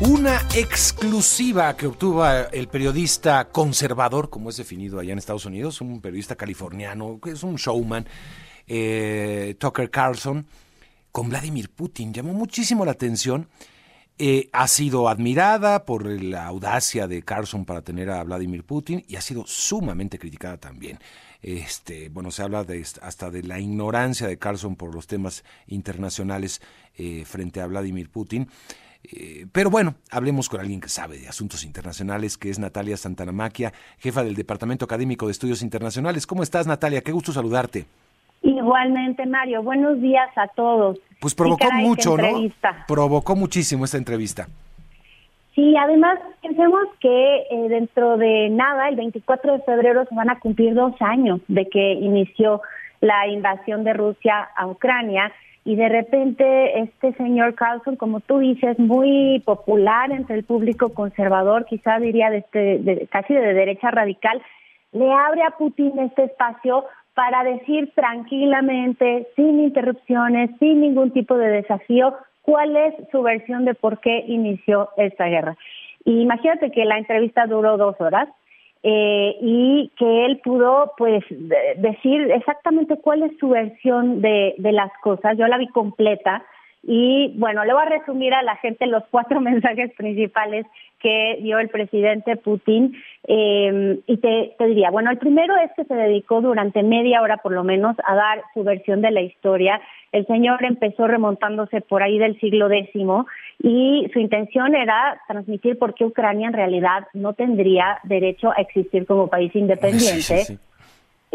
Una exclusiva que obtuvo el periodista conservador, como es definido allá en Estados Unidos, un periodista californiano, que es un showman, eh, Tucker Carlson, con Vladimir Putin. Llamó muchísimo la atención. Eh, ha sido admirada por la audacia de Carlson para tener a Vladimir Putin y ha sido sumamente criticada también. Este, bueno, se habla de, hasta de la ignorancia de Carlson por los temas internacionales eh, frente a Vladimir Putin. Eh, pero bueno, hablemos con alguien que sabe de asuntos internacionales, que es Natalia Santanamaquia, jefa del Departamento Académico de Estudios Internacionales. ¿Cómo estás, Natalia? Qué gusto saludarte. Igualmente, Mario. Buenos días a todos. Pues provocó mucho, ¿no? Provocó muchísimo esta entrevista. Sí, además pensemos que eh, dentro de nada, el 24 de febrero se van a cumplir dos años de que inició la invasión de Rusia a Ucrania y de repente este señor Carlson, como tú dices, muy popular entre el público conservador, quizá diría de este, casi de derecha radical, le abre a Putin este espacio para decir tranquilamente, sin interrupciones, sin ningún tipo de desafío, cuál es su versión de por qué inició esta guerra. Imagínate que la entrevista duró dos horas eh, y que él pudo pues decir exactamente cuál es su versión de, de las cosas. Yo la vi completa y bueno, le voy a resumir a la gente los cuatro mensajes principales que dio el presidente Putin. Eh, y te, te, diría, bueno, el primero es que se dedicó durante media hora por lo menos a dar su versión de la historia. El señor empezó remontándose por ahí del siglo X y su intención era transmitir por qué Ucrania en realidad no tendría derecho a existir como país independiente.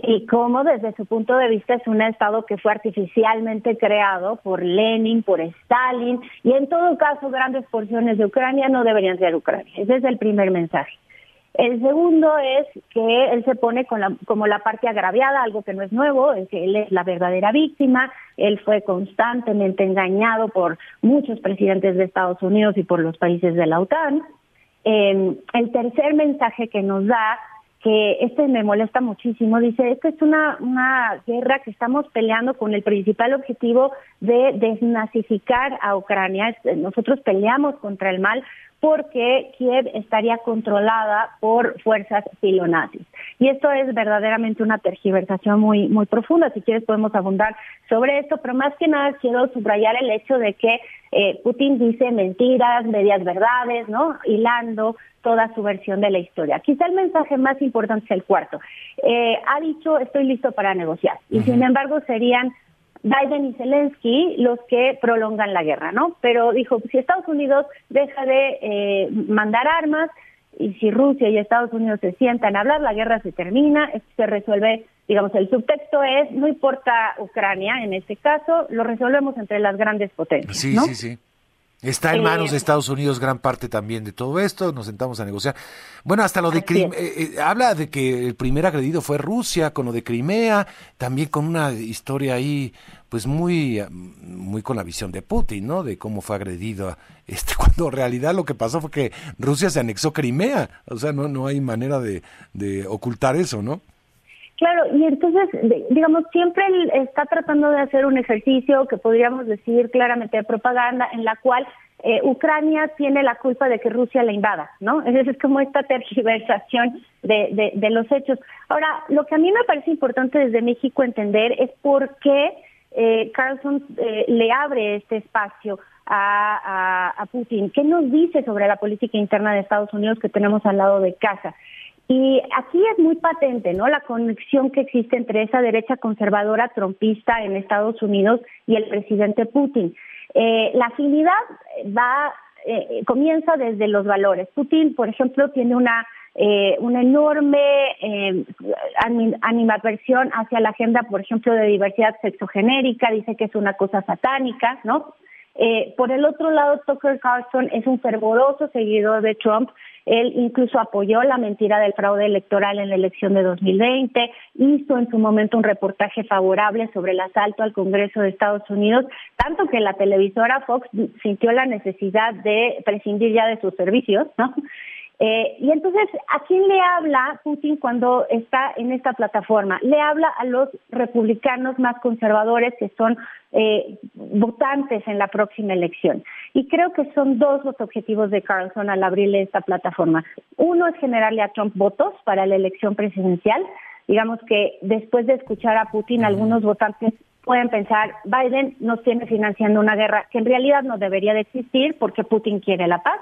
Y cómo desde su punto de vista es un Estado que fue artificialmente creado por Lenin, por Stalin, y en todo caso grandes porciones de Ucrania no deberían ser Ucrania. Ese es el primer mensaje. El segundo es que él se pone con la, como la parte agraviada, algo que no es nuevo, es que él es la verdadera víctima, él fue constantemente engañado por muchos presidentes de Estados Unidos y por los países de la OTAN. Eh, el tercer mensaje que nos da que este me molesta muchísimo. Dice, esta es una, una guerra que estamos peleando con el principal objetivo de desnazificar a Ucrania. Nosotros peleamos contra el mal porque Kiev estaría controlada por fuerzas filonazis. Y esto es verdaderamente una tergiversación muy, muy profunda. Si quieres podemos abundar sobre esto, pero más que nada quiero subrayar el hecho de que eh, Putin dice mentiras, medias verdades, ¿no? Hilando toda su versión de la historia. Quizá el mensaje más importante es el cuarto. Eh, ha dicho, estoy listo para negociar. Y sin embargo serían Biden y Zelensky los que prolongan la guerra, ¿no? Pero dijo, si Estados Unidos deja de eh, mandar armas y si Rusia y Estados Unidos se sientan a hablar, la guerra se termina, se resuelve, digamos, el subtexto es, no importa Ucrania en este caso, lo resolvemos entre las grandes potencias. Sí, sí, sí. Está en manos de Estados Unidos gran parte también de todo esto, nos sentamos a negociar. Bueno, hasta lo de Crimea, eh, eh, habla de que el primer agredido fue Rusia, con lo de Crimea, también con una historia ahí, pues muy, muy con la visión de Putin, ¿no? De cómo fue agredido, este, cuando en realidad lo que pasó fue que Rusia se anexó Crimea, o sea, no, no hay manera de, de ocultar eso, ¿no? Claro, y entonces, digamos, siempre él está tratando de hacer un ejercicio que podríamos decir claramente de propaganda, en la cual eh, Ucrania tiene la culpa de que Rusia la invada, ¿no? Es como esta tergiversación de, de, los hechos. Ahora, lo que a mí me parece importante desde México entender es por qué eh, Carlson eh, le abre este espacio a Putin. ¿Qué nos dice sobre la política interna de Estados Unidos que tenemos al lado de casa? Y aquí es muy patente, ¿no? La conexión que existe entre esa derecha conservadora trompista en Estados Unidos y el presidente Putin. Eh, la afinidad va, eh, comienza desde los valores. Putin, por ejemplo, tiene una eh, una enorme eh, animadversión hacia la agenda, por ejemplo, de diversidad sexogenérica, dice que es una cosa satánica, ¿no? Eh, por el otro lado, Tucker Carlson es un fervoroso seguidor de Trump. Él incluso apoyó la mentira del fraude electoral en la elección de 2020, hizo en su momento un reportaje favorable sobre el asalto al Congreso de Estados Unidos, tanto que la televisora Fox sintió la necesidad de prescindir ya de sus servicios, ¿no? Eh, y entonces, ¿a quién le habla Putin cuando está en esta plataforma? Le habla a los republicanos más conservadores que son eh, votantes en la próxima elección. Y creo que son dos los objetivos de Carlson al abrirle esta plataforma. Uno es generarle a Trump votos para la elección presidencial. Digamos que después de escuchar a Putin, algunos votantes pueden pensar, Biden nos tiene financiando una guerra que en realidad no debería de existir porque Putin quiere la paz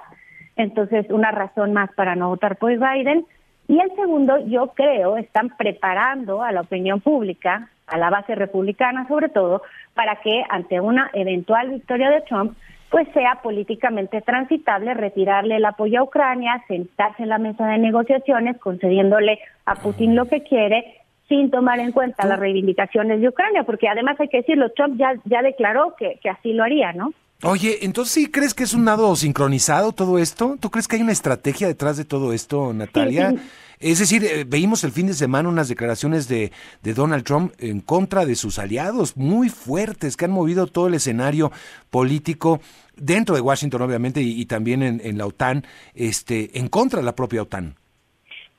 entonces una razón más para no votar por Biden. Y el segundo, yo creo, están preparando a la opinión pública, a la base republicana sobre todo, para que ante una eventual victoria de Trump, pues sea políticamente transitable retirarle el apoyo a Ucrania, sentarse en la mesa de negociaciones, concediéndole a Putin lo que quiere, sin tomar en cuenta las reivindicaciones de Ucrania, porque además hay que decirlo, Trump ya, ya declaró que, que así lo haría, ¿no? Oye, entonces sí crees que es un nado sincronizado todo esto? ¿Tú crees que hay una estrategia detrás de todo esto, Natalia? Es decir, eh, veíamos el fin de semana unas declaraciones de, de, Donald Trump en contra de sus aliados muy fuertes que han movido todo el escenario político dentro de Washington, obviamente, y, también en, en, la OTAN, este, en contra de la propia OTAN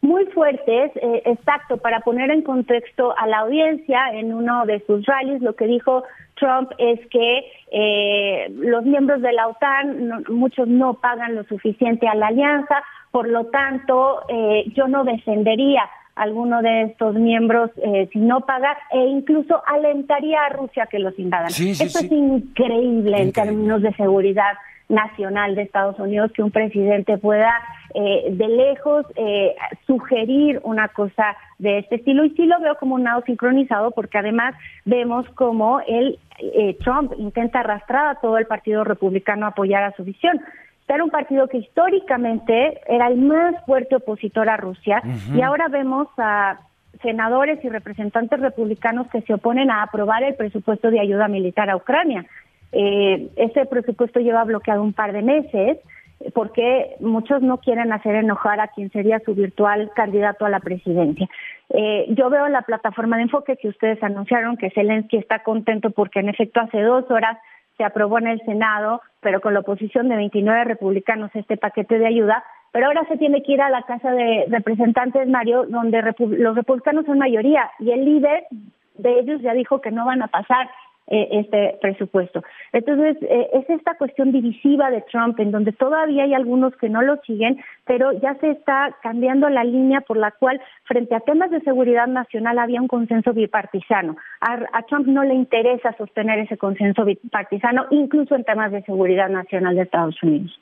muy fuertes, eh, exacto, para poner en contexto a la audiencia en uno de sus rallies, lo que dijo Trump es que eh, los miembros de la OTAN, muchos no pagan lo suficiente a la alianza, por lo tanto, eh, yo no defendería a alguno de estos miembros si no paga e incluso alentaría a Rusia que los invadan. Esto es increíble en términos de seguridad nacional de Estados Unidos que un presidente pueda eh, de lejos eh, sugerir una cosa de este estilo y sí lo veo como un lado sincronizado porque además vemos como el eh, Trump intenta arrastrar a todo el Partido Republicano a apoyar a su visión. Era un partido que históricamente era el más fuerte opositor a Rusia y ahora vemos a senadores y representantes republicanos que se oponen a aprobar el presupuesto de ayuda militar a Ucrania. Eh, ese presupuesto lleva bloqueado un par de meses porque muchos no quieren hacer enojar a quien sería su virtual candidato a la presidencia. Eh, yo veo la plataforma de enfoque que ustedes anunciaron que Zelensky está contento porque en efecto hace dos horas se aprobó en el Senado, pero con la oposición de 29 republicanos este paquete de ayuda, pero ahora se tiene que ir a la Casa de Representantes, Mario, donde los republicanos son mayoría y el líder de ellos ya dijo que no van a pasar eh, este presupuesto. Entonces, eh, es esta cuestión divisiva de Trump, en donde todavía hay algunos que no lo siguen, pero ya se está cambiando la línea por la cual, frente a temas de seguridad nacional, había un consenso bipartisano. a Trump no le interesa sostener ese consenso bipartisano, incluso en temas de seguridad nacional de Estados Unidos.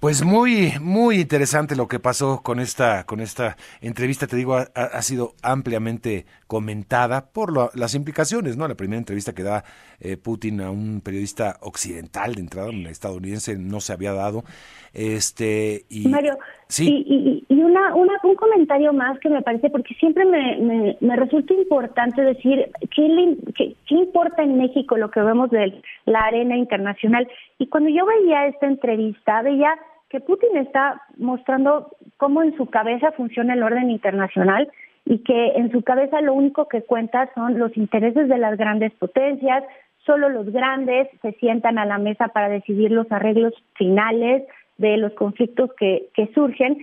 Pues muy, muy interesante lo que pasó con esta, con esta entrevista. Te digo, ha, sido ampliamente comentada por las implicaciones, ¿no? La primera entrevista que da eh, Putin a un periodista occidental de entrada, un estadounidense, no se había dado. Este y Mario, sí. y, una, una, un comentario más que me parece, porque siempre me, me, resulta importante decir ¿qué, qué, qué importa en México lo que vemos de la arena internacional. Y cuando yo veía esta entrevista, veía que Putin está mostrando cómo en su cabeza funciona el orden internacional y que en su cabeza lo único que cuenta son los intereses de las grandes potencias, solo los grandes se sientan a la mesa para decidir los arreglos finales de los conflictos que, que surgen.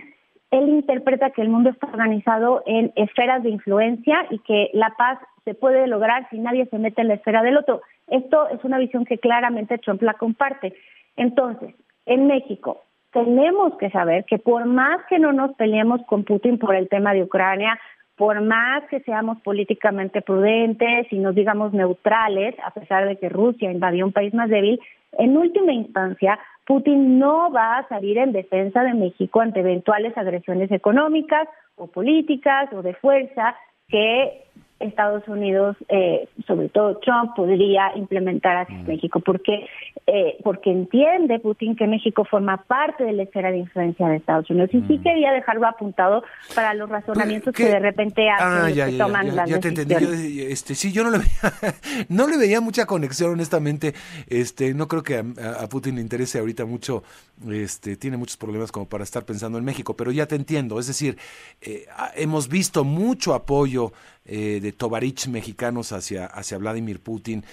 Él interpreta que el mundo está organizado en esferas de influencia y que la paz se puede lograr si nadie se mete en la esfera del otro. Esto es una visión que claramente Trump la comparte. Entonces, en México, tenemos que saber que por más que no nos peleemos con Putin por el tema de Ucrania, por más que seamos políticamente prudentes y nos digamos neutrales, a pesar de que Rusia invadió un país más débil, en última instancia, Putin no va a salir en defensa de México ante eventuales agresiones económicas o políticas o de fuerza que Estados Unidos, eh, sobre todo Trump, podría implementar hacia mm. México, porque eh, porque entiende Putin que México forma parte de la esfera de influencia de Estados Unidos y sí mm. quería dejarlo apuntado para los razonamientos que de repente hacen ah, que toman las decisiones. este, sí, yo no le veía, no le veía mucha conexión, honestamente. Este, no creo que a, Putin le interese ahorita mucho. Este, tiene muchos problemas como para estar pensando en México, pero ya te entiendo. Es decir, eh, hemos visto mucho apoyo eh, de Tovarich mexicanos hacia, hacia Vladimir Putin.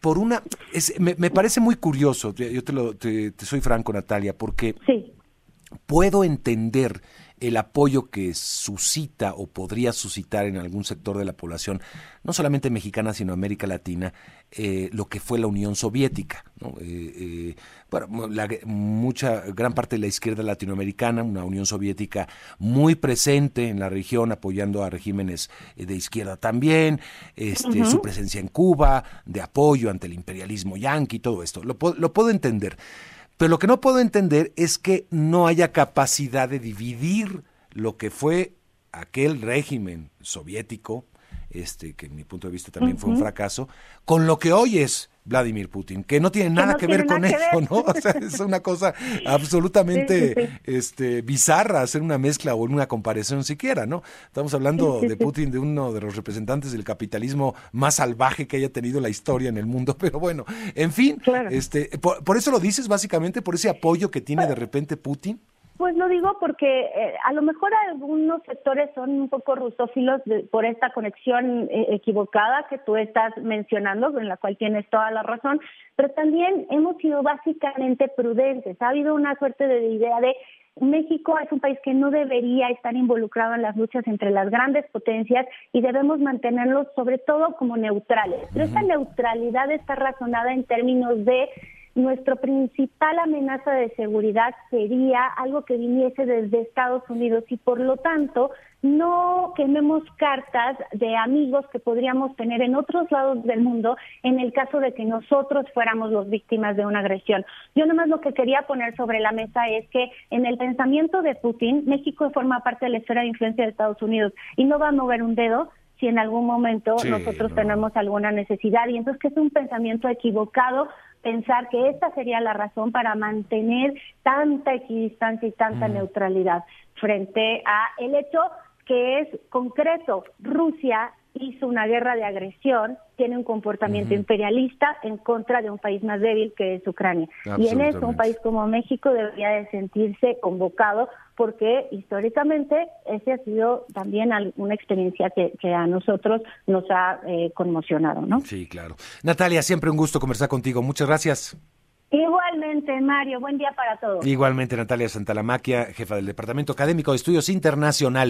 Por una, me, parece muy curioso, yo te, lo, te, soy franco, Natalia, porque puedo entender el apoyo que suscita o podría suscitar en algún sector de la población, no solamente mexicana, sino América Latina, eh, lo que fue la Unión Soviética. Eh, eh, bueno, la, mucha, gran parte de la izquierda latinoamericana, una Unión Soviética muy presente en la región, apoyando a regímenes de izquierda también, este, su presencia en Cuba, de apoyo ante el imperialismo yanqui, todo esto. Lo, lo puedo entender. Pero lo que no puedo entender es que no haya capacidad de dividir lo que fue aquel régimen soviético, este, que en mi punto de vista también fue un fracaso, con lo que hoy es Vladimir Putin, que no tiene nada que ver con eso, ¿no? O sea, es una cosa absolutamente este bizarra hacer una mezcla o una comparación siquiera, ¿no? Estamos hablando de Putin, de uno de los representantes del capitalismo más salvaje que haya tenido la historia en el mundo, pero bueno, en fin, este por eso lo dices básicamente por ese apoyo que tiene de repente Putin. Pues lo digo porque eh, a lo mejor algunos sectores son un poco rusófilos por esta conexión eh, equivocada que tú estás mencionando, en la cual tienes toda la razón, pero también hemos sido básicamente prudentes. Ha habido una suerte de idea de México es un país que no debería estar involucrado en las luchas entre las grandes potencias y debemos mantenerlos sobre todo como neutrales. Pero esa neutralidad está razonada en términos de nuestra principal amenaza de seguridad sería algo que viniese desde Estados Unidos y por lo tanto no quememos cartas de amigos que podríamos tener en otros lados del mundo en el caso de que nosotros fuéramos los víctimas de una agresión. Yo nomás lo que quería poner sobre la mesa es que en el pensamiento de Putin, México forma parte de la esfera de influencia de Estados Unidos y no va a mover un dedo si en algún momento nosotros tenemos alguna necesidad. Y entonces que es un pensamiento equivocado pensar que esta sería la razón para mantener tanta equidistancia y tanta mm. neutralidad frente a el hecho que es concreto. Rusia hizo una guerra de agresión, tiene un comportamiento imperialista en contra de un país más débil que es Ucrania. Y en eso un país como México debería de sentirse convocado porque históricamente ese ha sido también una experiencia que, a nosotros nos ha eh, conmocionado, ¿no? Sí, claro. Natalia, siempre un gusto conversar contigo. Muchas gracias. Igualmente, Mario, buen día para todos. Igualmente, Natalia Santalamaquia, jefa del Departamento Académico de Estudios Internacionales.